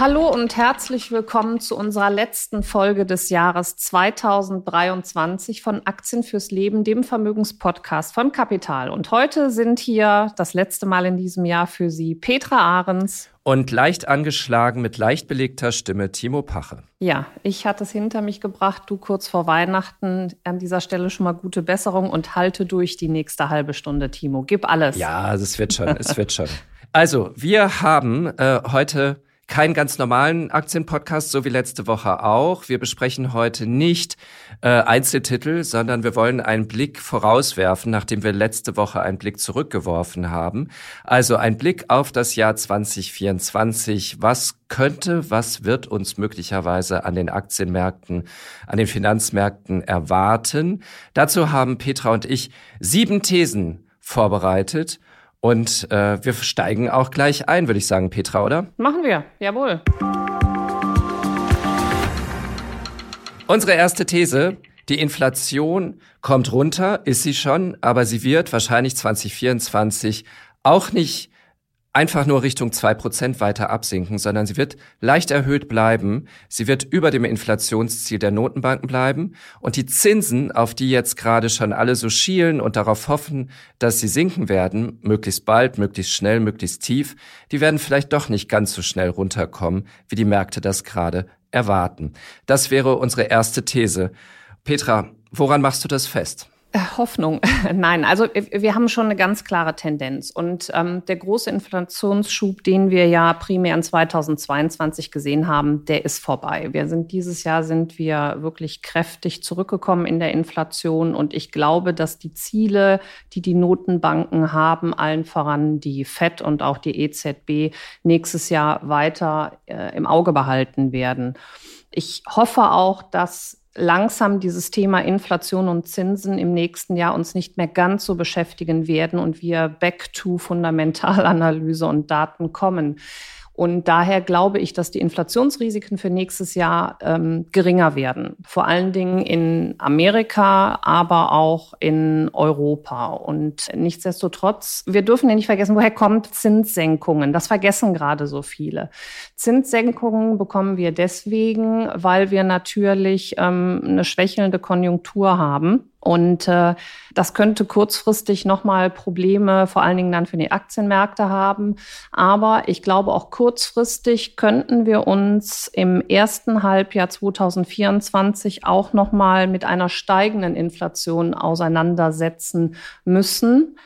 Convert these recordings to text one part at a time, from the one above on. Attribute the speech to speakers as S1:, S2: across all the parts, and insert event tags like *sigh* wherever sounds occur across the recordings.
S1: Hallo und herzlich willkommen zu unserer letzten Folge des Jahres 2023 von Aktien fürs Leben, dem Vermögenspodcast von Kapital. Und heute sind hier das letzte Mal in diesem Jahr für Sie Petra Ahrens.
S2: Und leicht angeschlagen mit leicht belegter Stimme Timo Pache.
S1: Ja, ich hatte es hinter mich gebracht, du kurz vor Weihnachten. An dieser Stelle schon mal gute Besserung und halte durch die nächste halbe Stunde, Timo. Gib alles.
S2: Ja, es wird schon, es *laughs* wird schon. Also, wir haben äh, heute keinen ganz normalen Aktienpodcast, so wie letzte Woche auch. Wir besprechen heute nicht äh, Einzeltitel, sondern wir wollen einen Blick vorauswerfen, nachdem wir letzte Woche einen Blick zurückgeworfen haben. Also ein Blick auf das Jahr 2024. Was könnte, was wird uns möglicherweise an den Aktienmärkten, an den Finanzmärkten erwarten? Dazu haben Petra und ich sieben Thesen vorbereitet und äh, wir steigen auch gleich ein, würde ich sagen, Petra, oder?
S1: Machen wir, jawohl.
S2: Unsere erste These, die Inflation kommt runter, ist sie schon, aber sie wird wahrscheinlich 2024 auch nicht einfach nur Richtung zwei Prozent weiter absinken, sondern sie wird leicht erhöht bleiben. Sie wird über dem Inflationsziel der Notenbanken bleiben. Und die Zinsen, auf die jetzt gerade schon alle so schielen und darauf hoffen, dass sie sinken werden, möglichst bald, möglichst schnell, möglichst tief, die werden vielleicht doch nicht ganz so schnell runterkommen, wie die Märkte das gerade erwarten. Das wäre unsere erste These. Petra, woran machst du das fest?
S1: Äh, Hoffnung. *laughs* Nein, also wir haben schon eine ganz klare Tendenz. Und ähm, der große Inflationsschub, den wir ja primär in 2022 gesehen haben, der ist vorbei. Wir sind dieses Jahr sind wir wirklich kräftig zurückgekommen in der Inflation. Und ich glaube, dass die Ziele, die die Notenbanken haben, allen voran die FED und auch die EZB, nächstes Jahr weiter äh, im Auge behalten werden. Ich hoffe auch, dass langsam dieses Thema Inflation und Zinsen im nächsten Jahr uns nicht mehr ganz so beschäftigen werden und wir back to Fundamentalanalyse und Daten kommen. Und daher glaube ich, dass die Inflationsrisiken für nächstes Jahr ähm, geringer werden. Vor allen Dingen in Amerika, aber auch in Europa. Und nichtsdestotrotz, wir dürfen ja nicht vergessen, woher kommt Zinssenkungen? Das vergessen gerade so viele. Zinssenkungen bekommen wir deswegen, weil wir natürlich ähm, eine schwächelnde Konjunktur haben. Und äh, das könnte kurzfristig nochmal Probleme, vor allen Dingen dann für die Aktienmärkte haben. Aber ich glaube, auch kurzfristig könnten wir uns im ersten Halbjahr 2024 auch nochmal mit einer steigenden Inflation auseinandersetzen müssen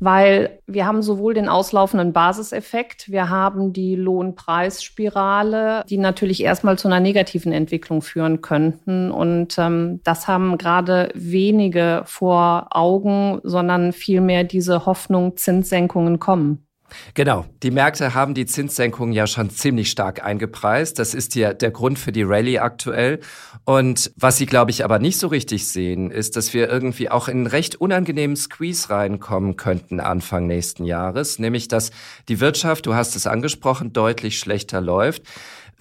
S1: weil wir haben sowohl den auslaufenden Basiseffekt, wir haben die Lohnpreisspirale, die natürlich erstmal zu einer negativen Entwicklung führen könnten. Und ähm, das haben gerade wenige vor Augen, sondern vielmehr diese Hoffnung, Zinssenkungen kommen.
S2: Genau, die Märkte haben die Zinssenkungen ja schon ziemlich stark eingepreist. Das ist ja der Grund für die Rallye aktuell. Und was sie, glaube ich, aber nicht so richtig sehen, ist, dass wir irgendwie auch in einen recht unangenehmen Squeeze reinkommen könnten Anfang nächsten Jahres. Nämlich, dass die Wirtschaft, du hast es angesprochen, deutlich schlechter läuft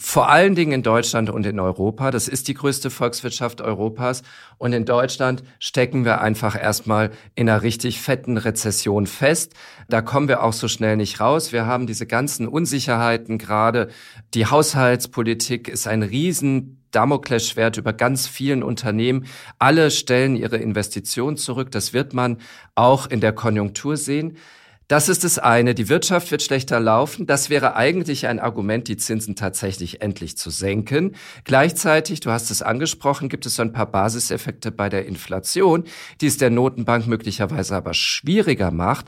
S2: vor allen Dingen in Deutschland und in Europa. Das ist die größte Volkswirtschaft Europas. Und in Deutschland stecken wir einfach erstmal in einer richtig fetten Rezession fest. Da kommen wir auch so schnell nicht raus. Wir haben diese ganzen Unsicherheiten gerade. Die Haushaltspolitik ist ein riesen Damoklesschwert über ganz vielen Unternehmen. Alle stellen ihre Investitionen zurück. Das wird man auch in der Konjunktur sehen. Das ist das eine. Die Wirtschaft wird schlechter laufen. Das wäre eigentlich ein Argument, die Zinsen tatsächlich endlich zu senken. Gleichzeitig, du hast es angesprochen, gibt es so ein paar Basiseffekte bei der Inflation, die es der Notenbank möglicherweise aber schwieriger macht,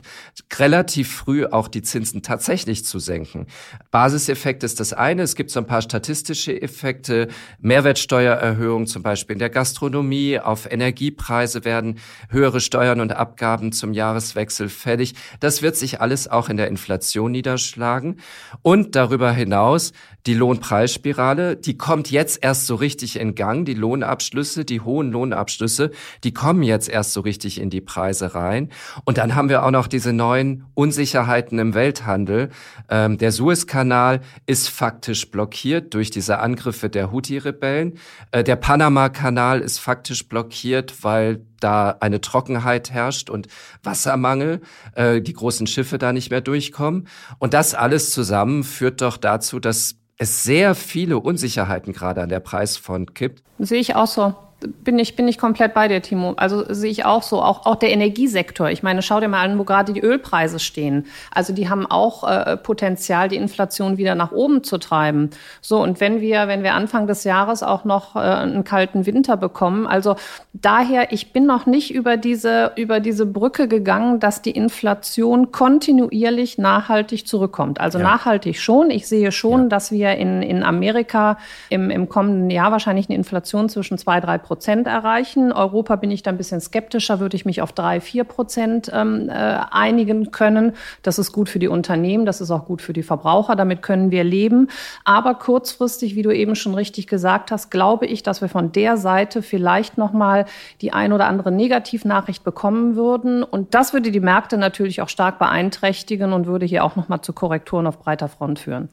S2: relativ früh auch die Zinsen tatsächlich zu senken. Basiseffekt ist das eine. Es gibt so ein paar statistische Effekte. Mehrwertsteuererhöhung zum Beispiel in der Gastronomie. Auf Energiepreise werden höhere Steuern und Abgaben zum Jahreswechsel fällig. Das wird wird sich alles auch in der Inflation niederschlagen. Und darüber hinaus die Lohnpreisspirale, die kommt jetzt erst so richtig in Gang. Die Lohnabschlüsse, die hohen Lohnabschlüsse, die kommen jetzt erst so richtig in die Preise rein. Und dann haben wir auch noch diese neuen Unsicherheiten im Welthandel. Ähm, der Suezkanal ist faktisch blockiert durch diese Angriffe der Houthi-Rebellen. Äh, der Panama-Kanal ist faktisch blockiert, weil da eine Trockenheit herrscht und Wassermangel, äh, die großen Schiffe da nicht mehr durchkommen. Und das alles zusammen führt doch dazu, dass es sehr viele Unsicherheiten gerade an der Preisfront gibt.
S1: Sehe ich auch so bin ich, bin ich komplett bei dir, Timo. Also sehe ich auch so. Auch, auch der Energiesektor. Ich meine, schau dir mal an, wo gerade die Ölpreise stehen. Also die haben auch äh, Potenzial, die Inflation wieder nach oben zu treiben. So, und wenn wir, wenn wir Anfang des Jahres auch noch äh, einen kalten Winter bekommen, also daher, ich bin noch nicht über diese, über diese Brücke gegangen, dass die Inflation kontinuierlich nachhaltig zurückkommt. Also ja. nachhaltig schon. Ich sehe schon, ja. dass wir in, in Amerika im, im kommenden Jahr wahrscheinlich eine Inflation zwischen zwei, drei Prozent Prozent erreichen. Europa bin ich da ein bisschen skeptischer, würde ich mich auf drei, vier Prozent ähm, äh, einigen können. Das ist gut für die Unternehmen, das ist auch gut für die Verbraucher, damit können wir leben. Aber kurzfristig, wie du eben schon richtig gesagt hast, glaube ich, dass wir von der Seite vielleicht nochmal die ein oder andere Negativnachricht bekommen würden. Und das würde die Märkte natürlich auch stark beeinträchtigen und würde hier auch nochmal zu Korrekturen auf breiter Front führen.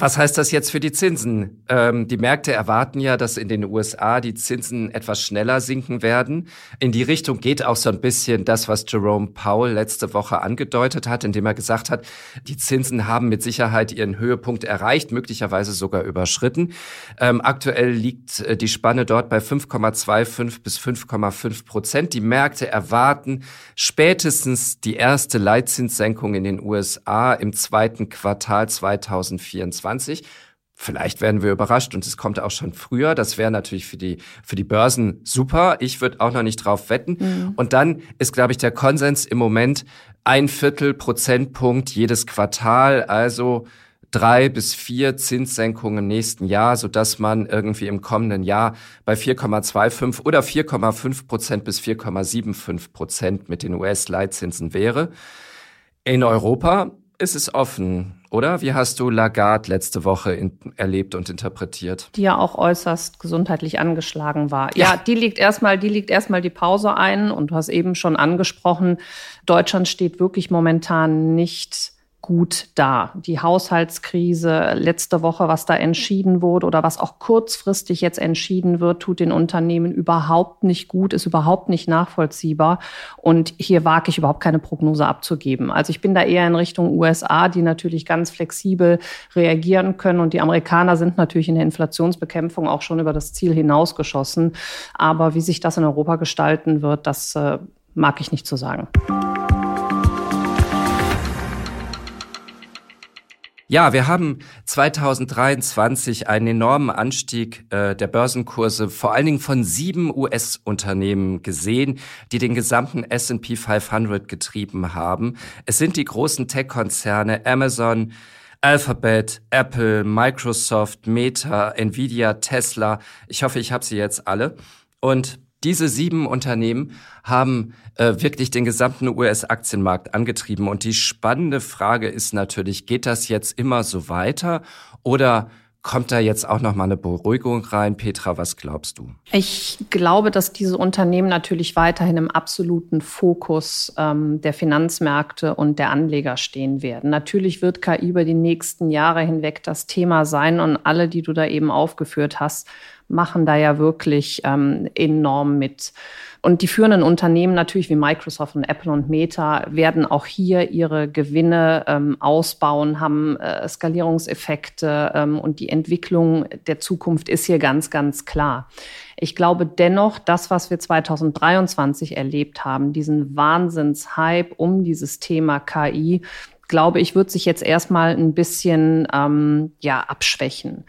S2: Was heißt das jetzt für die Zinsen? Ähm, die Märkte erwarten ja, dass in den USA die Zinsen etwas schneller sinken werden. In die Richtung geht auch so ein bisschen das, was Jerome Powell letzte Woche angedeutet hat, indem er gesagt hat, die Zinsen haben mit Sicherheit ihren Höhepunkt erreicht, möglicherweise sogar überschritten. Ähm, aktuell liegt äh, die Spanne dort bei 5,25 bis 5,5 Prozent. Die Märkte erwarten spätestens die erste Leitzinssenkung in den USA im zweiten Quartal 2024. 2020. Vielleicht werden wir überrascht und es kommt auch schon früher. Das wäre natürlich für die, für die Börsen super. Ich würde auch noch nicht drauf wetten. Mhm. Und dann ist, glaube ich, der Konsens im Moment ein Viertel Prozentpunkt jedes Quartal. Also drei bis vier Zinssenkungen im nächsten Jahr, so dass man irgendwie im kommenden Jahr bei 4,25 oder 4,5 Prozent bis 4,75 Prozent mit den US-Leitzinsen wäre. In Europa ist es offen. Oder wie hast du Lagarde letzte Woche in, erlebt und interpretiert?
S1: Die ja auch äußerst gesundheitlich angeschlagen war. Ja, ja die liegt erstmal, die liegt erstmal die Pause ein und du hast eben schon angesprochen, Deutschland steht wirklich momentan nicht gut da. Die Haushaltskrise letzte Woche, was da entschieden wurde oder was auch kurzfristig jetzt entschieden wird, tut den Unternehmen überhaupt nicht gut, ist überhaupt nicht nachvollziehbar. Und hier wage ich überhaupt keine Prognose abzugeben. Also ich bin da eher in Richtung USA, die natürlich ganz flexibel reagieren können. Und die Amerikaner sind natürlich in der Inflationsbekämpfung auch schon über das Ziel hinausgeschossen. Aber wie sich das in Europa gestalten wird, das äh, mag ich nicht zu sagen.
S2: Ja, wir haben 2023 einen enormen Anstieg äh, der Börsenkurse, vor allen Dingen von sieben US-Unternehmen gesehen, die den gesamten S&P 500 getrieben haben. Es sind die großen Tech-Konzerne Amazon, Alphabet, Apple, Microsoft, Meta, Nvidia, Tesla. Ich hoffe, ich habe sie jetzt alle. Und diese sieben Unternehmen haben äh, wirklich den gesamten US-Aktienmarkt angetrieben. Und die spannende Frage ist natürlich, geht das jetzt immer so weiter oder Kommt da jetzt auch noch mal eine Beruhigung rein? Petra, was glaubst du?
S1: Ich glaube, dass diese Unternehmen natürlich weiterhin im absoluten Fokus ähm, der Finanzmärkte und der Anleger stehen werden. Natürlich wird KI über die nächsten Jahre hinweg das Thema sein und alle, die du da eben aufgeführt hast, machen da ja wirklich ähm, enorm mit. Und die führenden Unternehmen natürlich wie Microsoft und Apple und Meta werden auch hier ihre Gewinne ähm, ausbauen, haben äh, Skalierungseffekte ähm, und die Entwicklung der Zukunft ist hier ganz, ganz klar. Ich glaube dennoch, das, was wir 2023 erlebt haben, diesen Wahnsinnshype um dieses Thema KI, glaube ich, wird sich jetzt erstmal ein bisschen ähm, ja abschwächen.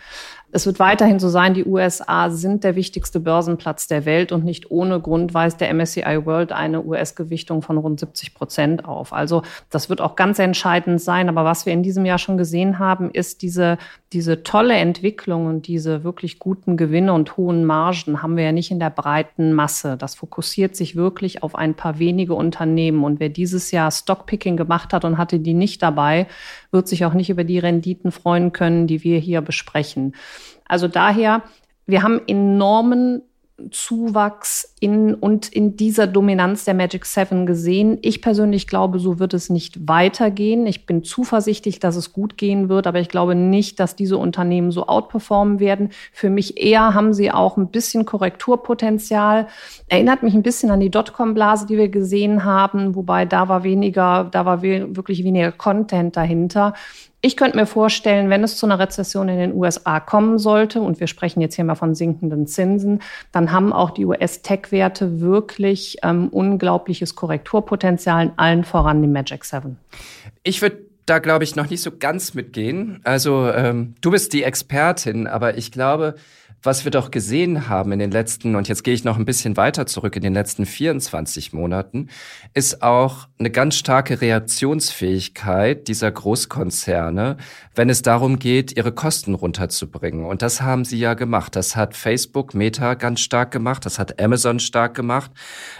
S1: Es wird weiterhin so sein, die USA sind der wichtigste Börsenplatz der Welt und nicht ohne Grund weist der MSCI World eine US-Gewichtung von rund 70 Prozent auf. Also das wird auch ganz entscheidend sein. Aber was wir in diesem Jahr schon gesehen haben, ist diese, diese tolle Entwicklung und diese wirklich guten Gewinne und hohen Margen haben wir ja nicht in der breiten Masse. Das fokussiert sich wirklich auf ein paar wenige Unternehmen. Und wer dieses Jahr Stockpicking gemacht hat und hatte die nicht dabei, wird sich auch nicht über die Renditen freuen können, die wir hier besprechen. Also daher, wir haben enormen Zuwachs in und in dieser Dominanz der Magic Seven gesehen. Ich persönlich glaube, so wird es nicht weitergehen. Ich bin zuversichtlich, dass es gut gehen wird, aber ich glaube nicht, dass diese Unternehmen so outperformen werden. Für mich eher haben sie auch ein bisschen Korrekturpotenzial. Erinnert mich ein bisschen an die Dotcom-Blase, die wir gesehen haben, wobei da war weniger, da war wirklich weniger Content dahinter. Ich könnte mir vorstellen, wenn es zu einer Rezession in den USA kommen sollte, und wir sprechen jetzt hier mal von sinkenden Zinsen, dann haben auch die US-Tech-Werte wirklich ähm, unglaubliches Korrekturpotenzial, in allen voran die Magic Seven.
S2: Ich würde da, glaube ich, noch nicht so ganz mitgehen. Also ähm, du bist die Expertin, aber ich glaube, was wir doch gesehen haben in den letzten, und jetzt gehe ich noch ein bisschen weiter zurück, in den letzten 24 Monaten, ist auch eine ganz starke Reaktionsfähigkeit dieser Großkonzerne, wenn es darum geht, ihre Kosten runterzubringen. Und das haben sie ja gemacht. Das hat Facebook, Meta ganz stark gemacht, das hat Amazon stark gemacht.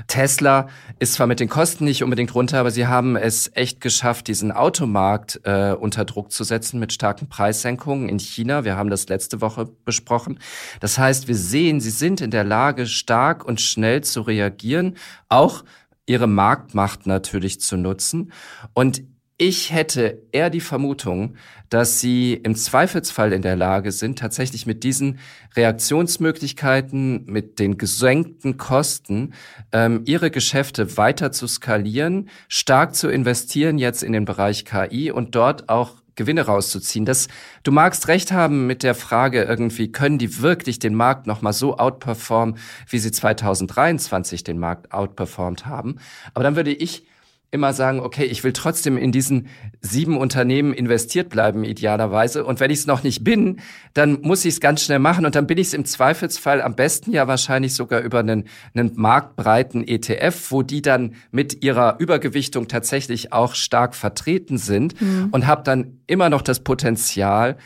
S2: Tesla ist zwar mit den Kosten nicht unbedingt runter, aber sie haben es echt geschafft, diesen Automarkt äh, unter Druck zu setzen mit starken Preissenkungen in China. Wir haben das letzte Woche besprochen. Das heißt, wir sehen, sie sind in der Lage, stark und schnell zu reagieren, auch ihre Marktmacht natürlich zu nutzen. Und ich hätte eher die Vermutung, dass sie im Zweifelsfall in der Lage sind, tatsächlich mit diesen Reaktionsmöglichkeiten, mit den gesenkten Kosten, ähm, ihre Geschäfte weiter zu skalieren, stark zu investieren jetzt in den Bereich KI und dort auch Gewinne rauszuziehen. Das, du magst recht haben mit der Frage irgendwie, können die wirklich den Markt nochmal so outperformen, wie sie 2023 den Markt outperformt haben? Aber dann würde ich immer sagen, okay, ich will trotzdem in diesen sieben Unternehmen investiert bleiben, idealerweise. Und wenn ich es noch nicht bin, dann muss ich es ganz schnell machen. Und dann bin ich es im Zweifelsfall am besten ja wahrscheinlich sogar über einen, einen marktbreiten ETF, wo die dann mit ihrer Übergewichtung tatsächlich auch stark vertreten sind mhm. und habe dann immer noch das Potenzial,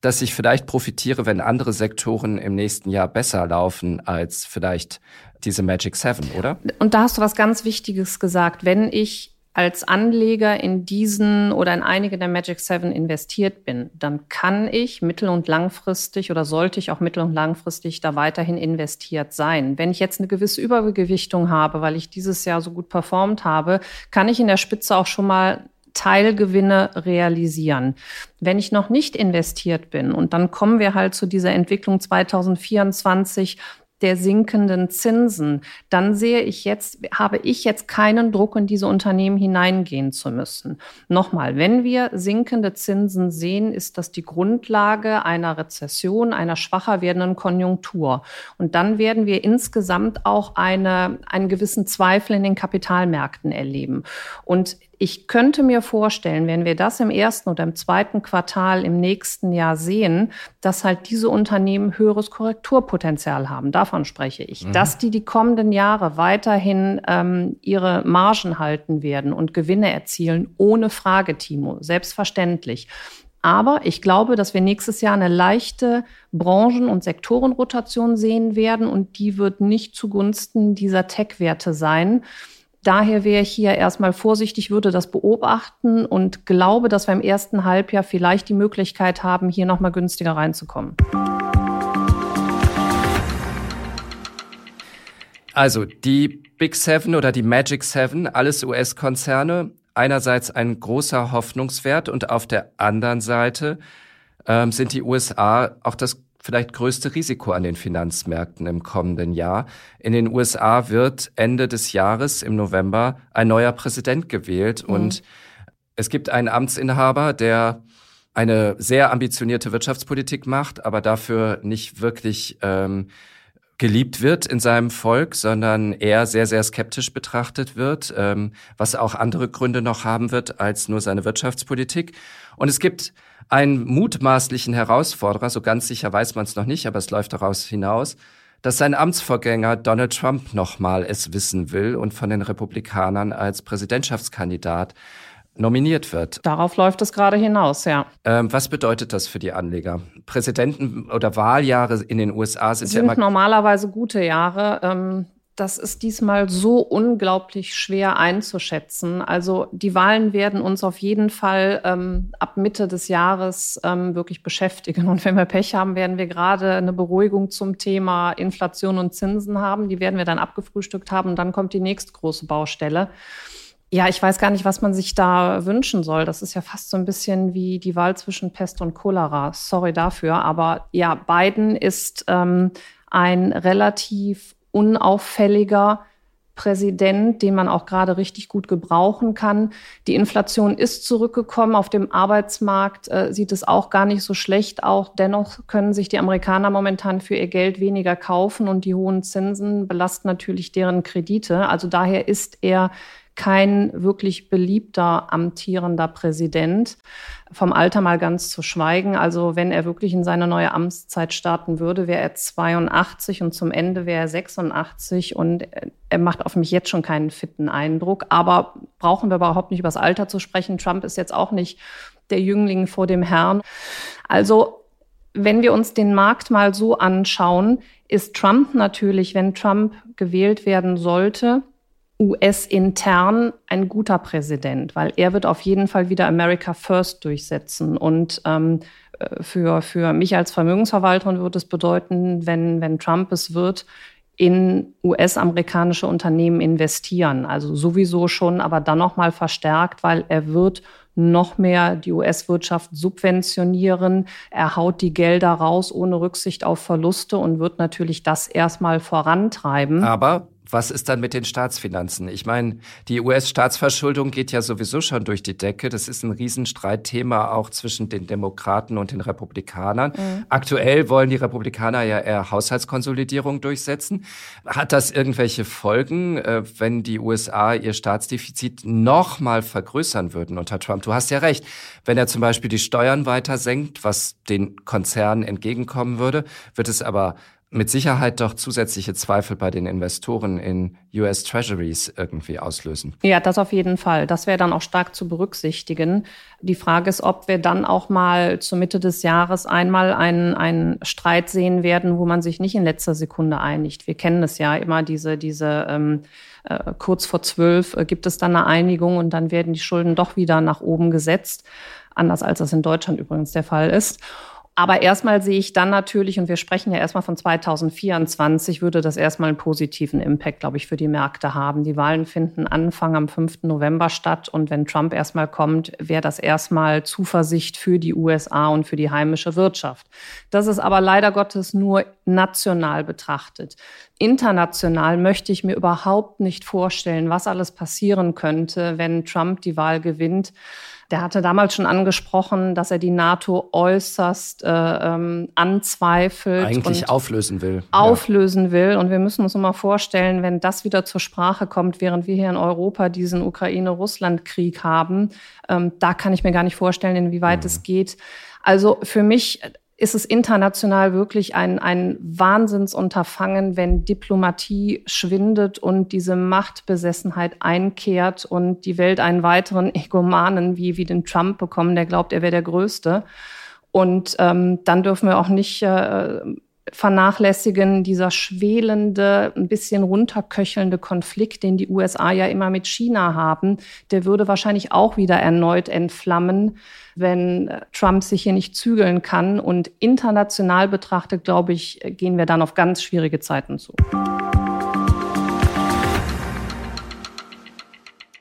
S2: dass ich vielleicht profitiere, wenn andere Sektoren im nächsten Jahr besser laufen als vielleicht diese Magic Seven, oder?
S1: Und da hast du was ganz Wichtiges gesagt. Wenn ich als Anleger in diesen oder in einige der Magic Seven investiert bin, dann kann ich mittel- und langfristig oder sollte ich auch mittel- und langfristig da weiterhin investiert sein. Wenn ich jetzt eine gewisse Übergewichtung habe, weil ich dieses Jahr so gut performt habe, kann ich in der Spitze auch schon mal Teilgewinne realisieren. Wenn ich noch nicht investiert bin, und dann kommen wir halt zu dieser Entwicklung 2024, der sinkenden Zinsen, dann sehe ich jetzt, habe ich jetzt keinen Druck in diese Unternehmen hineingehen zu müssen. Nochmal, wenn wir sinkende Zinsen sehen, ist das die Grundlage einer Rezession, einer schwacher werdenden Konjunktur. Und dann werden wir insgesamt auch eine, einen gewissen Zweifel in den Kapitalmärkten erleben. Und ich könnte mir vorstellen, wenn wir das im ersten oder im zweiten Quartal im nächsten Jahr sehen, dass halt diese Unternehmen höheres Korrekturpotenzial haben. Davon spreche ich. Mhm. Dass die die kommenden Jahre weiterhin ähm, ihre Margen halten werden und Gewinne erzielen, ohne Frage, Timo. Selbstverständlich. Aber ich glaube, dass wir nächstes Jahr eine leichte Branchen- und Sektorenrotation sehen werden und die wird nicht zugunsten dieser Tech-Werte sein. Daher wäre ich hier erstmal vorsichtig, würde das beobachten und glaube, dass wir im ersten Halbjahr vielleicht die Möglichkeit haben, hier nochmal günstiger reinzukommen.
S2: Also die Big Seven oder die Magic Seven, alles US-Konzerne, einerseits ein großer Hoffnungswert und auf der anderen Seite ähm, sind die USA auch das vielleicht größte Risiko an den Finanzmärkten im kommenden Jahr. In den USA wird Ende des Jahres im November ein neuer Präsident gewählt mhm. und es gibt einen Amtsinhaber, der eine sehr ambitionierte Wirtschaftspolitik macht, aber dafür nicht wirklich ähm, geliebt wird in seinem Volk, sondern eher sehr, sehr skeptisch betrachtet wird, ähm, was auch andere Gründe noch haben wird als nur seine Wirtschaftspolitik. Und es gibt einen mutmaßlichen Herausforderer, so ganz sicher weiß man es noch nicht, aber es läuft daraus hinaus, dass sein Amtsvorgänger Donald Trump nochmal es wissen will und von den Republikanern als Präsidentschaftskandidat nominiert wird.
S1: Darauf läuft es gerade hinaus, ja.
S2: Ähm, was bedeutet das für die Anleger? Präsidenten- oder Wahljahre in den USA sind,
S1: sind
S2: ja immer
S1: normalerweise gute Jahre. Ähm das ist diesmal so unglaublich schwer einzuschätzen. Also die Wahlen werden uns auf jeden Fall ähm, ab Mitte des Jahres ähm, wirklich beschäftigen. Und wenn wir Pech haben, werden wir gerade eine Beruhigung zum Thema Inflation und Zinsen haben. Die werden wir dann abgefrühstückt haben. Und dann kommt die nächste große Baustelle. Ja, ich weiß gar nicht, was man sich da wünschen soll. Das ist ja fast so ein bisschen wie die Wahl zwischen Pest und Cholera. Sorry dafür. Aber ja, Biden ist ähm, ein relativ unauffälliger Präsident, den man auch gerade richtig gut gebrauchen kann. Die Inflation ist zurückgekommen. Auf dem Arbeitsmarkt äh, sieht es auch gar nicht so schlecht aus. Dennoch können sich die Amerikaner momentan für ihr Geld weniger kaufen und die hohen Zinsen belasten natürlich deren Kredite. Also daher ist er kein wirklich beliebter amtierender Präsident. Vom Alter mal ganz zu schweigen. Also wenn er wirklich in seine neue Amtszeit starten würde, wäre er 82 und zum Ende wäre er 86 und er macht auf mich jetzt schon keinen fitten Eindruck. Aber brauchen wir überhaupt nicht über das Alter zu sprechen. Trump ist jetzt auch nicht der Jüngling vor dem Herrn. Also wenn wir uns den Markt mal so anschauen, ist Trump natürlich, wenn Trump gewählt werden sollte, US-intern ein guter Präsident, weil er wird auf jeden Fall wieder America First durchsetzen. Und ähm, äh, für, für mich als Vermögensverwalterin wird es bedeuten, wenn, wenn Trump es wird, in US-amerikanische Unternehmen investieren. Also sowieso schon, aber dann noch mal verstärkt, weil er wird noch mehr die US-Wirtschaft subventionieren. Er haut die Gelder raus ohne Rücksicht auf Verluste und wird natürlich das erstmal vorantreiben.
S2: Aber was ist dann mit den Staatsfinanzen? Ich meine, die US-Staatsverschuldung geht ja sowieso schon durch die Decke. Das ist ein Riesenstreitthema auch zwischen den Demokraten und den Republikanern. Mhm. Aktuell wollen die Republikaner ja eher Haushaltskonsolidierung durchsetzen. Hat das irgendwelche Folgen, äh, wenn die USA ihr Staatsdefizit noch mal vergrößern würden unter Trump? Du hast ja recht. Wenn er zum Beispiel die Steuern weiter senkt, was den Konzernen entgegenkommen würde, wird es aber mit Sicherheit doch zusätzliche Zweifel bei den Investoren in US Treasuries irgendwie auslösen.
S1: Ja, das auf jeden Fall. Das wäre dann auch stark zu berücksichtigen. Die Frage ist, ob wir dann auch mal zur Mitte des Jahres einmal einen, einen Streit sehen werden, wo man sich nicht in letzter Sekunde einigt. Wir kennen es ja immer, diese, diese ähm, äh, kurz vor zwölf äh, gibt es dann eine Einigung und dann werden die Schulden doch wieder nach oben gesetzt. Anders als das in Deutschland übrigens der Fall ist. Aber erstmal sehe ich dann natürlich, und wir sprechen ja erstmal von 2024, würde das erstmal einen positiven Impact, glaube ich, für die Märkte haben. Die Wahlen finden Anfang am 5. November statt. Und wenn Trump erstmal kommt, wäre das erstmal Zuversicht für die USA und für die heimische Wirtschaft. Das ist aber leider Gottes nur national betrachtet. International möchte ich mir überhaupt nicht vorstellen, was alles passieren könnte, wenn Trump die Wahl gewinnt. Der hatte damals schon angesprochen, dass er die NATO äußerst äh, ähm, anzweifelt.
S2: Eigentlich auflösen will.
S1: Auflösen ja. will. Und wir müssen uns mal vorstellen, wenn das wieder zur Sprache kommt, während wir hier in Europa diesen Ukraine-Russland-Krieg haben, ähm, da kann ich mir gar nicht vorstellen, inwieweit mhm. es geht. Also für mich ist es international wirklich ein, ein Wahnsinnsunterfangen, wenn Diplomatie schwindet und diese Machtbesessenheit einkehrt und die Welt einen weiteren Egomanen wie, wie den Trump bekommen, der glaubt, er wäre der Größte. Und ähm, dann dürfen wir auch nicht äh, vernachlässigen, dieser schwelende, ein bisschen runterköchelnde Konflikt, den die USA ja immer mit China haben, der würde wahrscheinlich auch wieder erneut entflammen wenn äh, Trump sich hier nicht zügeln kann. Und international betrachtet, glaube ich, gehen wir dann auf ganz schwierige Zeiten zu.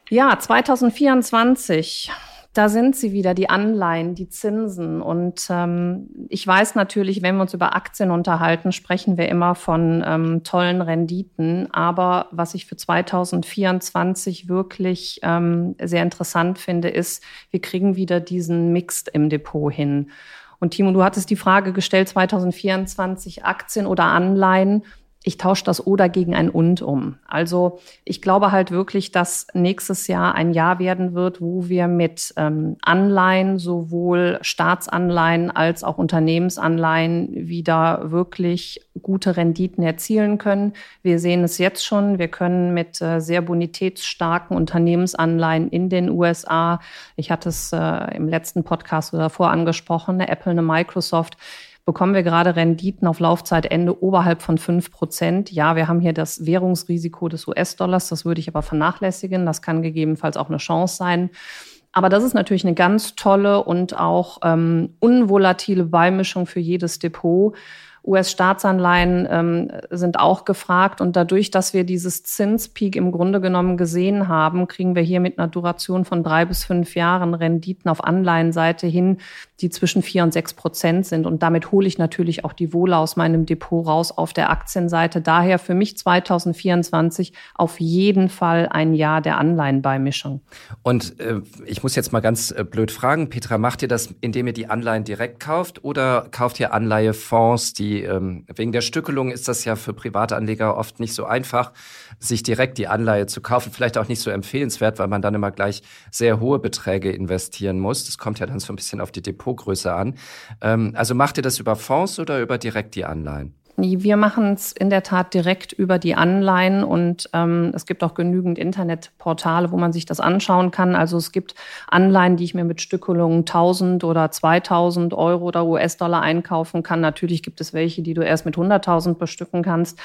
S1: Ja, 2024 da sind sie wieder, die Anleihen, die Zinsen. Und ähm, ich weiß natürlich, wenn wir uns über Aktien unterhalten, sprechen wir immer von ähm, tollen Renditen. Aber was ich für 2024 wirklich ähm, sehr interessant finde, ist, wir kriegen wieder diesen Mixed im Depot hin. Und Timo, du hattest die Frage gestellt, 2024 Aktien oder Anleihen. Ich tausche das oder gegen ein und um. Also ich glaube halt wirklich, dass nächstes Jahr ein Jahr werden wird, wo wir mit ähm, Anleihen, sowohl Staatsanleihen als auch Unternehmensanleihen, wieder wirklich gute Renditen erzielen können. Wir sehen es jetzt schon. Wir können mit äh, sehr bonitätsstarken Unternehmensanleihen in den USA, ich hatte es äh, im letzten Podcast oder davor angesprochen, eine Apple, eine Microsoft, bekommen wir gerade Renditen auf Laufzeitende oberhalb von fünf Prozent. Ja, wir haben hier das Währungsrisiko des US-Dollars, das würde ich aber vernachlässigen. Das kann gegebenenfalls auch eine Chance sein. Aber das ist natürlich eine ganz tolle und auch ähm, unvolatile Beimischung für jedes Depot. US-Staatsanleihen ähm, sind auch gefragt. Und dadurch, dass wir dieses Zinspeak im Grunde genommen gesehen haben, kriegen wir hier mit einer Duration von drei bis fünf Jahren Renditen auf Anleihenseite hin, die zwischen vier und sechs Prozent sind. Und damit hole ich natürlich auch die Wohle aus meinem Depot raus auf der Aktienseite. Daher für mich 2024 auf jeden Fall ein Jahr der Anleihenbeimischung.
S2: Und äh, ich muss jetzt mal ganz äh, blöd fragen, Petra, macht ihr das, indem ihr die Anleihen direkt kauft oder kauft ihr Anleihefonds, die ähm, wegen der Stückelung ist das ja für Privatanleger oft nicht so einfach, sich direkt die Anleihe zu kaufen. Vielleicht auch nicht so empfehlenswert, weil man dann immer gleich sehr hohe Beträge investieren muss. Das kommt ja dann so ein bisschen auf die Depotgröße an. Ähm, also macht ihr das über Fonds oder über direkt die Anleihen?
S1: Wir machen es in der Tat direkt über die Anleihen und ähm, es gibt auch genügend Internetportale, wo man sich das anschauen kann. Also es gibt Anleihen, die ich mir mit Stückelungen 1000 oder 2000 Euro oder US-Dollar einkaufen kann. Natürlich gibt es welche, die du erst mit 100.000 bestücken kannst.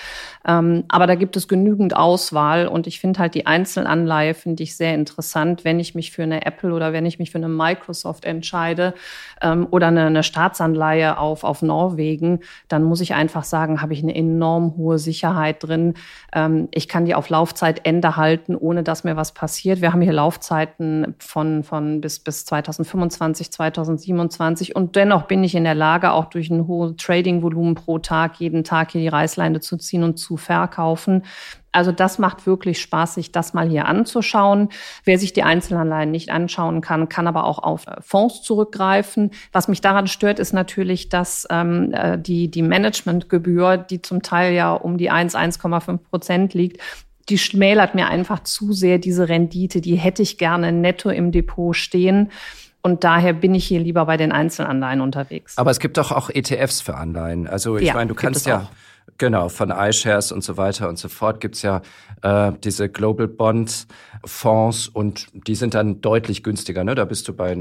S1: Ähm, aber da gibt es genügend Auswahl und ich finde halt die Einzelanleihe finde ich sehr interessant, wenn ich mich für eine Apple oder wenn ich mich für eine Microsoft entscheide ähm, oder eine, eine Staatsanleihe auf, auf Norwegen, dann muss ich einfach sagen, sagen, habe ich eine enorm hohe Sicherheit drin. Ähm, ich kann die auf Laufzeitende halten, ohne dass mir was passiert. Wir haben hier Laufzeiten von, von bis, bis 2025, 2027 und dennoch bin ich in der Lage, auch durch ein hohes Trading-Volumen pro Tag jeden Tag hier die Reißleine zu ziehen und zu verkaufen. Also das macht wirklich Spaß, sich das mal hier anzuschauen. Wer sich die Einzelanleihen nicht anschauen kann, kann aber auch auf äh, Fonds zurückgreifen. Was mich daran stört, ist natürlich, dass ähm, äh, die, die Managementgebühr, die zum Teil ja um die 1, 1,5 Prozent liegt, die schmälert mir einfach zu sehr diese Rendite. Die hätte ich gerne netto im Depot stehen. Und daher bin ich hier lieber bei den Einzelanleihen unterwegs.
S2: Aber es gibt doch auch ETFs für Anleihen. Also ich ja, meine, du kannst ja auch. Genau, von iShares und so weiter und so fort gibt's ja äh, diese Global Bond Fonds und die sind dann deutlich günstiger. Ne? Da bist du bei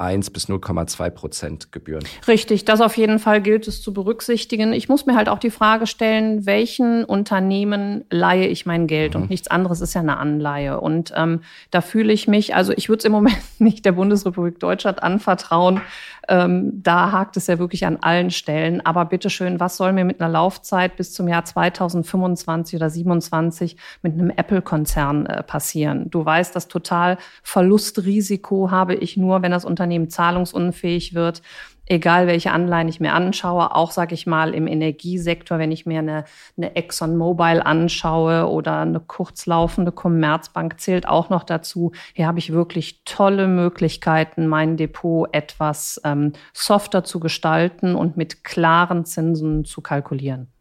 S2: 0,1 bis 0,2 Prozent Gebühren.
S1: Richtig, das auf jeden Fall gilt es zu berücksichtigen. Ich muss mir halt auch die Frage stellen, welchen Unternehmen leihe ich mein Geld? Mhm. Und nichts anderes ist ja eine Anleihe. Und ähm, da fühle ich mich, also ich würde es im Moment *laughs* nicht der Bundesrepublik Deutschland anvertrauen. Ähm, da hakt es ja wirklich an allen Stellen. Aber bitteschön, was soll mir mit einer Laufzeit bis zum Jahr 2025 oder 2027 mit einem Apple-Konzern äh, passieren? Du weißt, das total Verlustrisiko habe ich nur, wenn das Unternehmen zahlungsunfähig wird egal welche Anleihen ich mir anschaue, auch sage ich mal im Energiesektor, wenn ich mir eine, eine ExxonMobil anschaue oder eine kurzlaufende Commerzbank zählt auch noch dazu. Hier habe ich wirklich tolle Möglichkeiten, mein Depot etwas ähm, softer zu gestalten und mit klaren Zinsen zu kalkulieren.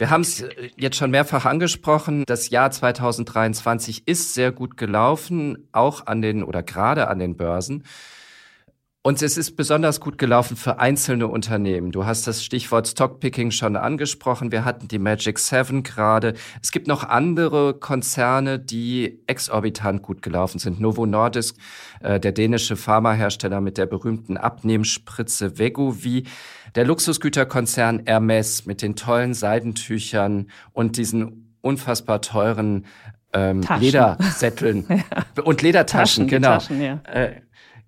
S2: Wir haben es jetzt schon mehrfach angesprochen. Das Jahr 2023 ist sehr gut gelaufen, auch an den oder gerade an den Börsen. Und es ist besonders gut gelaufen für einzelne Unternehmen. Du hast das Stichwort Stockpicking schon angesprochen. Wir hatten die Magic Seven gerade. Es gibt noch andere Konzerne, die exorbitant gut gelaufen sind. Novo Nordisk, äh, der dänische Pharmahersteller mit der berühmten Abnehmspritze Vegovi, der Luxusgüterkonzern Hermes mit den tollen Seidentüchern und diesen unfassbar teuren ähm, Ledersätteln *laughs* ja. und Ledertaschen, Taschen, genau. Taschen, ja. äh,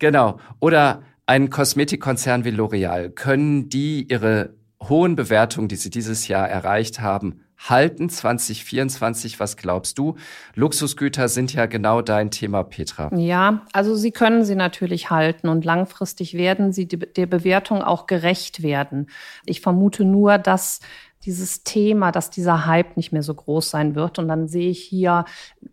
S2: Genau. Oder ein Kosmetikkonzern wie L'Oreal, können die ihre hohen Bewertungen, die sie dieses Jahr erreicht haben, halten 2024? Was glaubst du? Luxusgüter sind ja genau dein Thema, Petra.
S1: Ja, also sie können sie natürlich halten und langfristig werden sie der Bewertung auch gerecht werden. Ich vermute nur, dass dieses Thema, dass dieser Hype nicht mehr so groß sein wird. Und dann sehe ich hier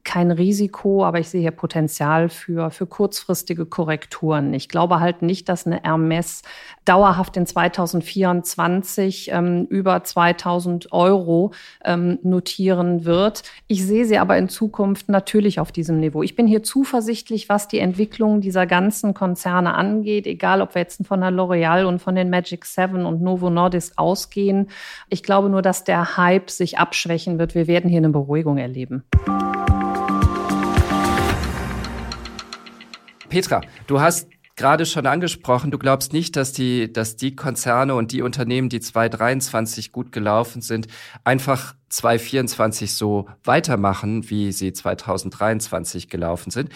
S1: kein Risiko, aber ich sehe hier Potenzial für, für kurzfristige Korrekturen. Ich glaube halt nicht, dass eine Hermes dauerhaft in 2024 ähm, über 2000 Euro ähm, notieren wird. Ich sehe sie aber in Zukunft natürlich auf diesem Niveau. Ich bin hier zuversichtlich, was die Entwicklung dieser ganzen Konzerne angeht, egal ob wir jetzt von der L'Oreal und von den Magic Seven und Novo Nordisk ausgehen. Ich glaube, glaube nur, dass der Hype sich abschwächen wird. Wir werden hier eine Beruhigung erleben.
S2: Petra, du hast gerade schon angesprochen, du glaubst nicht, dass die, dass die Konzerne und die Unternehmen, die 2023 gut gelaufen sind, einfach 2024 so weitermachen, wie sie 2023 gelaufen sind.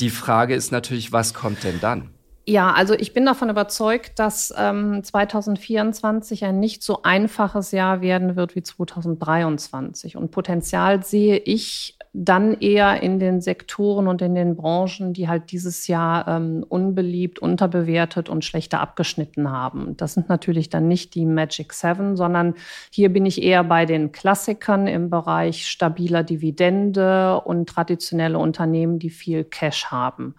S2: Die Frage ist natürlich, was kommt denn dann?
S1: Ja, also ich bin davon überzeugt, dass ähm, 2024 ein nicht so einfaches Jahr werden wird wie 2023. Und Potenzial sehe ich dann eher in den Sektoren und in den Branchen, die halt dieses Jahr ähm, unbeliebt, unterbewertet und schlechter abgeschnitten haben. Das sind natürlich dann nicht die Magic Seven, sondern hier bin ich eher bei den Klassikern im Bereich stabiler Dividende und traditionelle Unternehmen, die viel Cash haben.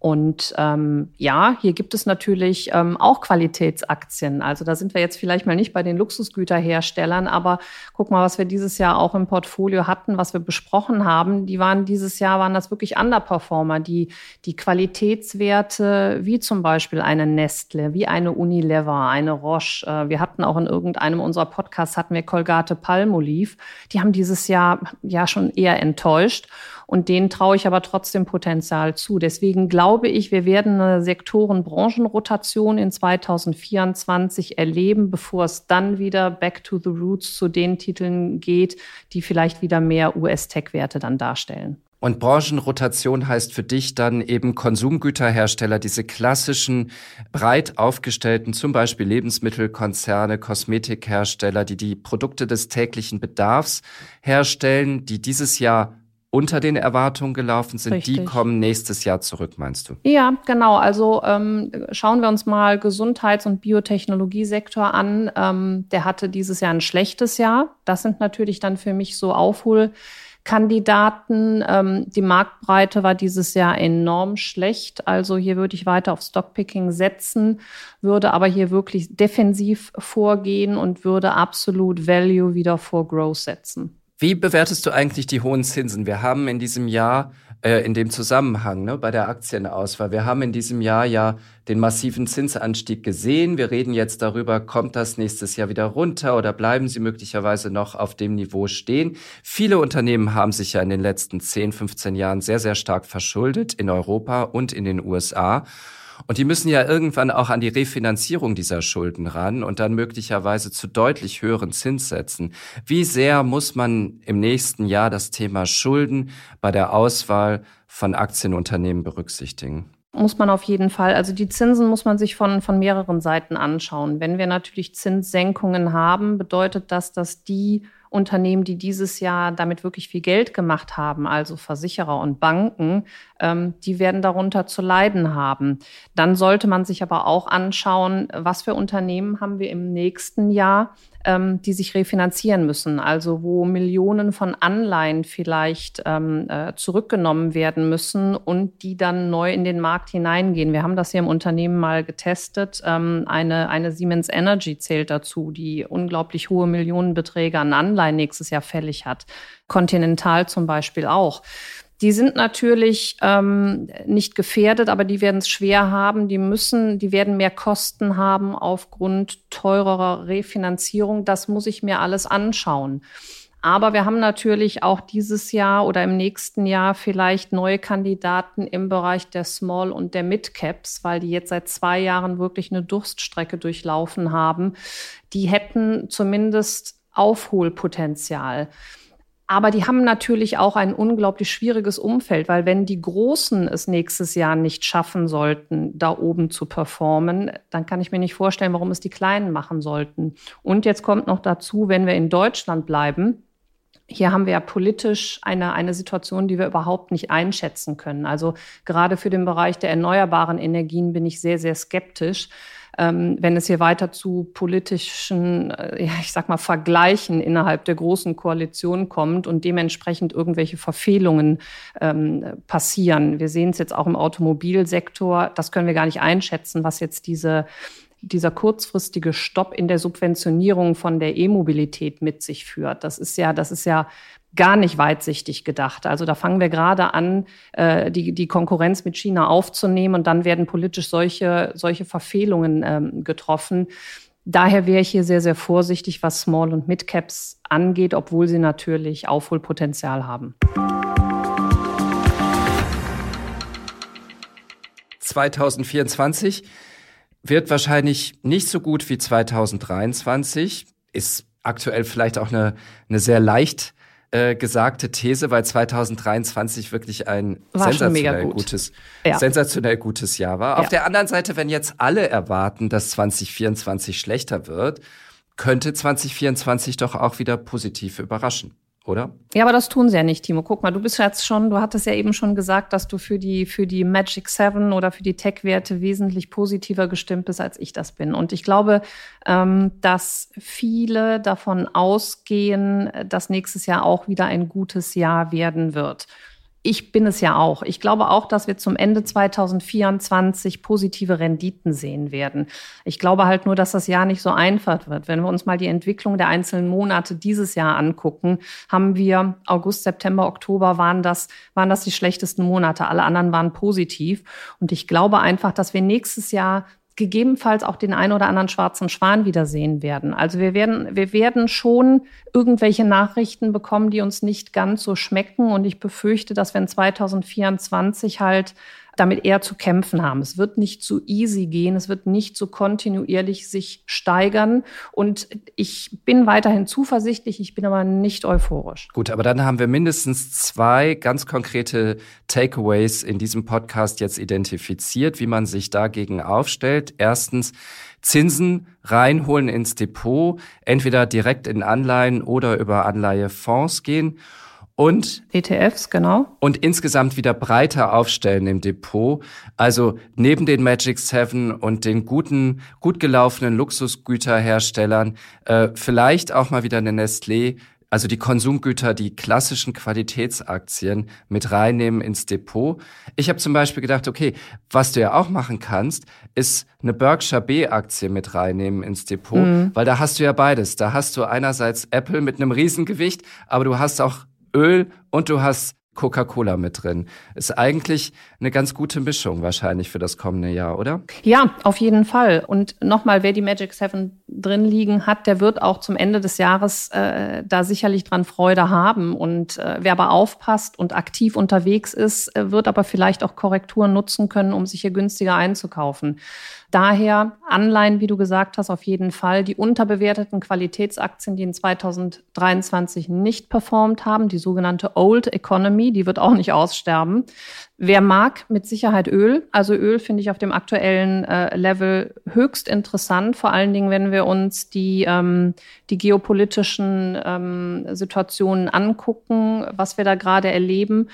S1: Und ähm, ja, hier gibt es natürlich ähm, auch Qualitätsaktien. Also da sind wir jetzt vielleicht mal nicht bei den Luxusgüterherstellern, aber guck mal, was wir dieses Jahr auch im Portfolio hatten, was wir besprochen haben. Die waren dieses Jahr waren das wirklich Underperformer, die die Qualitätswerte wie zum Beispiel eine Nestle, wie eine Unilever, eine Roche. Äh, wir hatten auch in irgendeinem unserer Podcasts hatten wir Colgate Palmolive. Die haben dieses Jahr ja schon eher enttäuscht. Und denen traue ich aber trotzdem Potenzial zu. Deswegen glaube ich, wir werden eine Sektoren-Branchenrotation in 2024 erleben, bevor es dann wieder back to the roots zu den Titeln geht, die vielleicht wieder mehr US-Tech-Werte dann darstellen.
S2: Und Branchenrotation heißt für dich dann eben Konsumgüterhersteller, diese klassischen, breit aufgestellten, zum Beispiel Lebensmittelkonzerne, Kosmetikhersteller, die die Produkte des täglichen Bedarfs herstellen, die dieses Jahr unter den Erwartungen gelaufen sind, Richtig. die kommen nächstes Jahr zurück, meinst du?
S1: Ja, genau. Also ähm, schauen wir uns mal Gesundheits- und Biotechnologiesektor an. Ähm, der hatte dieses Jahr ein schlechtes Jahr. Das sind natürlich dann für mich so Aufholkandidaten. Ähm, die Marktbreite war dieses Jahr enorm schlecht. Also hier würde ich weiter auf Stockpicking setzen, würde aber hier wirklich defensiv vorgehen und würde absolut Value wieder vor Growth setzen.
S2: Wie bewertest du eigentlich die hohen Zinsen? Wir haben in diesem Jahr äh, in dem Zusammenhang ne, bei der Aktienauswahl, wir haben in diesem Jahr ja den massiven Zinsanstieg gesehen. Wir reden jetzt darüber, kommt das nächstes Jahr wieder runter oder bleiben sie möglicherweise noch auf dem Niveau stehen? Viele Unternehmen haben sich ja in den letzten 10, 15 Jahren sehr, sehr stark verschuldet in Europa und in den USA. Und die müssen ja irgendwann auch an die Refinanzierung dieser Schulden ran und dann möglicherweise zu deutlich höheren Zinssätzen. Wie sehr muss man im nächsten Jahr das Thema Schulden bei der Auswahl von Aktienunternehmen berücksichtigen?
S1: Muss man auf jeden Fall. Also die Zinsen muss man sich von, von mehreren Seiten anschauen. Wenn wir natürlich Zinssenkungen haben, bedeutet das, dass die Unternehmen, die dieses Jahr damit wirklich viel Geld gemacht haben, also Versicherer und Banken, ähm, die werden darunter zu leiden haben. Dann sollte man sich aber auch anschauen, was für Unternehmen haben wir im nächsten Jahr, ähm, die sich refinanzieren müssen, also wo Millionen von Anleihen vielleicht ähm, äh, zurückgenommen werden müssen und die dann neu in den Markt hineingehen. Wir haben das hier im Unternehmen mal getestet. Ähm, eine, eine Siemens Energy zählt dazu, die unglaublich hohe Millionenbeträge an Anleihen nächstes Jahr fällig hat. Continental zum Beispiel auch. Die sind natürlich ähm, nicht gefährdet, aber die werden es schwer haben. Die müssen, die werden mehr Kosten haben aufgrund teurerer Refinanzierung. Das muss ich mir alles anschauen. Aber wir haben natürlich auch dieses Jahr oder im nächsten Jahr vielleicht neue Kandidaten im Bereich der Small und der Mid Caps, weil die jetzt seit zwei Jahren wirklich eine Durststrecke durchlaufen haben. Die hätten zumindest Aufholpotenzial. Aber die haben natürlich auch ein unglaublich schwieriges Umfeld, weil wenn die Großen es nächstes Jahr nicht schaffen sollten, da oben zu performen, dann kann ich mir nicht vorstellen, warum es die Kleinen machen sollten. Und jetzt kommt noch dazu, wenn wir in Deutschland bleiben, hier haben wir ja politisch eine, eine Situation, die wir überhaupt nicht einschätzen können. Also gerade für den Bereich der erneuerbaren Energien bin ich sehr, sehr skeptisch wenn es hier weiter zu politischen, äh, ja, ich sag mal, Vergleichen innerhalb der großen Koalition kommt und dementsprechend irgendwelche Verfehlungen ähm, passieren. Wir sehen es jetzt auch im Automobilsektor. Das können wir gar nicht einschätzen, was jetzt diese dieser kurzfristige Stopp in der Subventionierung von der E-Mobilität mit sich führt. Das ist ja, das ist ja gar nicht weitsichtig gedacht. Also da fangen wir gerade an, äh, die, die Konkurrenz mit China aufzunehmen und dann werden politisch solche, solche Verfehlungen ähm, getroffen. Daher wäre ich hier sehr, sehr vorsichtig, was Small- und Mid-Caps angeht, obwohl sie natürlich Aufholpotenzial haben.
S2: 2024 wird wahrscheinlich nicht so gut wie 2023. Ist aktuell vielleicht auch eine, eine sehr leicht äh, gesagte These, weil 2023 wirklich ein war sensationell gut. gutes, ja. sensationell gutes Jahr war. Ja. Auf der anderen Seite, wenn jetzt alle erwarten, dass 2024 schlechter wird, könnte 2024 doch auch wieder positiv überraschen oder?
S1: Ja, aber das tun sie ja nicht, Timo. Guck mal, du bist jetzt schon, du hattest ja eben schon gesagt, dass du für die, für die Magic Seven oder für die Tech-Werte wesentlich positiver gestimmt bist, als ich das bin. Und ich glaube, ähm, dass viele davon ausgehen, dass nächstes Jahr auch wieder ein gutes Jahr werden wird ich bin es ja auch. Ich glaube auch, dass wir zum Ende 2024 positive Renditen sehen werden. Ich glaube halt nur, dass das Jahr nicht so einfach wird. Wenn wir uns mal die Entwicklung der einzelnen Monate dieses Jahr angucken, haben wir August, September, Oktober waren das, waren das die schlechtesten Monate. Alle anderen waren positiv. Und ich glaube einfach, dass wir nächstes Jahr gegebenenfalls auch den ein oder anderen schwarzen Schwan wiedersehen werden. Also wir werden, wir werden schon irgendwelche Nachrichten bekommen, die uns nicht ganz so schmecken. Und ich befürchte, dass wenn 2024 halt damit eher zu kämpfen haben. Es wird nicht so easy gehen, es wird nicht so kontinuierlich sich steigern. Und ich bin weiterhin zuversichtlich, ich bin aber nicht euphorisch.
S2: Gut, aber dann haben wir mindestens zwei ganz konkrete Takeaways in diesem Podcast jetzt identifiziert, wie man sich dagegen aufstellt. Erstens, Zinsen reinholen ins Depot, entweder direkt in Anleihen oder über Anleihefonds gehen und
S1: ETFs, genau.
S2: Und insgesamt wieder breiter aufstellen im Depot. Also neben den Magic Seven und den guten, gut gelaufenen Luxusgüterherstellern äh, vielleicht auch mal wieder eine Nestlé, also die Konsumgüter, die klassischen Qualitätsaktien mit reinnehmen ins Depot. Ich habe zum Beispiel gedacht, okay, was du ja auch machen kannst, ist eine Berkshire B-Aktie mit reinnehmen ins Depot, mhm. weil da hast du ja beides. Da hast du einerseits Apple mit einem Riesengewicht, aber du hast auch Öl und du hast Coca-Cola mit drin. Ist eigentlich eine ganz gute Mischung wahrscheinlich für das kommende Jahr, oder?
S1: Ja, auf jeden Fall. Und nochmal, wer die Magic Seven drin liegen hat, der wird auch zum Ende des Jahres äh, da sicherlich dran Freude haben. Und äh, wer aber aufpasst und aktiv unterwegs ist, äh, wird aber vielleicht auch Korrekturen nutzen können, um sich hier günstiger einzukaufen. Daher Anleihen, wie du gesagt hast, auf jeden Fall. Die unterbewerteten Qualitätsaktien, die in 2023 nicht performt haben, die sogenannte Old Economy, die wird auch nicht aussterben. Wer mag, mit Sicherheit Öl. Also Öl finde ich auf dem aktuellen äh, Level höchst interessant, vor allen Dingen, wenn wir uns die, ähm, die geopolitischen ähm, Situationen angucken, was wir da gerade erleben,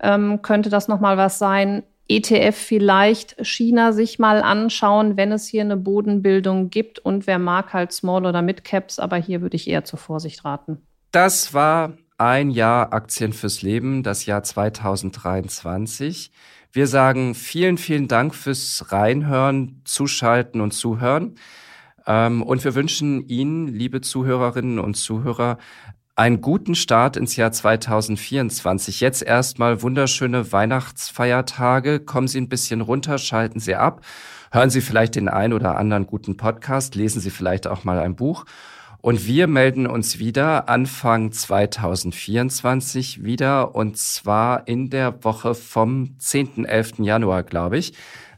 S1: ähm, könnte das nochmal was sein. ETF vielleicht China sich mal anschauen, wenn es hier eine Bodenbildung gibt und wer mag halt Small oder Mid Caps, aber hier würde ich eher zur Vorsicht raten.
S2: Das war ein Jahr Aktien fürs Leben, das Jahr 2023. Wir sagen vielen, vielen Dank fürs Reinhören, Zuschalten und Zuhören. Ähm, und wir wünschen Ihnen, liebe Zuhörerinnen und Zuhörer, einen guten Start ins Jahr 2024. Jetzt erstmal wunderschöne Weihnachtsfeiertage. Kommen Sie ein bisschen runter, schalten Sie ab, hören Sie vielleicht den ein oder anderen guten Podcast, lesen Sie vielleicht auch mal ein Buch. Und wir melden uns wieder Anfang 2024 wieder und zwar in der Woche vom 10. 11. Januar, glaube ich,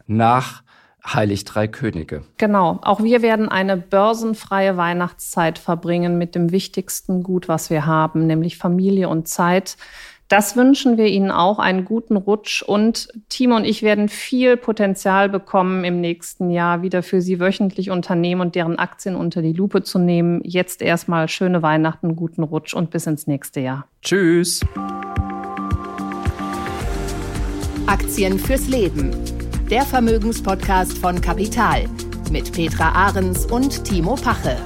S2: nach Heilig Drei Könige.
S1: Genau. Auch wir werden eine börsenfreie Weihnachtszeit verbringen mit dem wichtigsten Gut, was wir haben, nämlich Familie und Zeit. Das wünschen wir Ihnen auch, einen guten Rutsch. Und Timo und ich werden viel Potenzial bekommen, im nächsten Jahr wieder für Sie wöchentlich Unternehmen und deren Aktien unter die Lupe zu nehmen. Jetzt erstmal schöne Weihnachten, guten Rutsch und bis ins nächste Jahr.
S2: Tschüss.
S3: Aktien fürs Leben der Vermögenspodcast von Kapital mit Petra Ahrens und Timo Pache.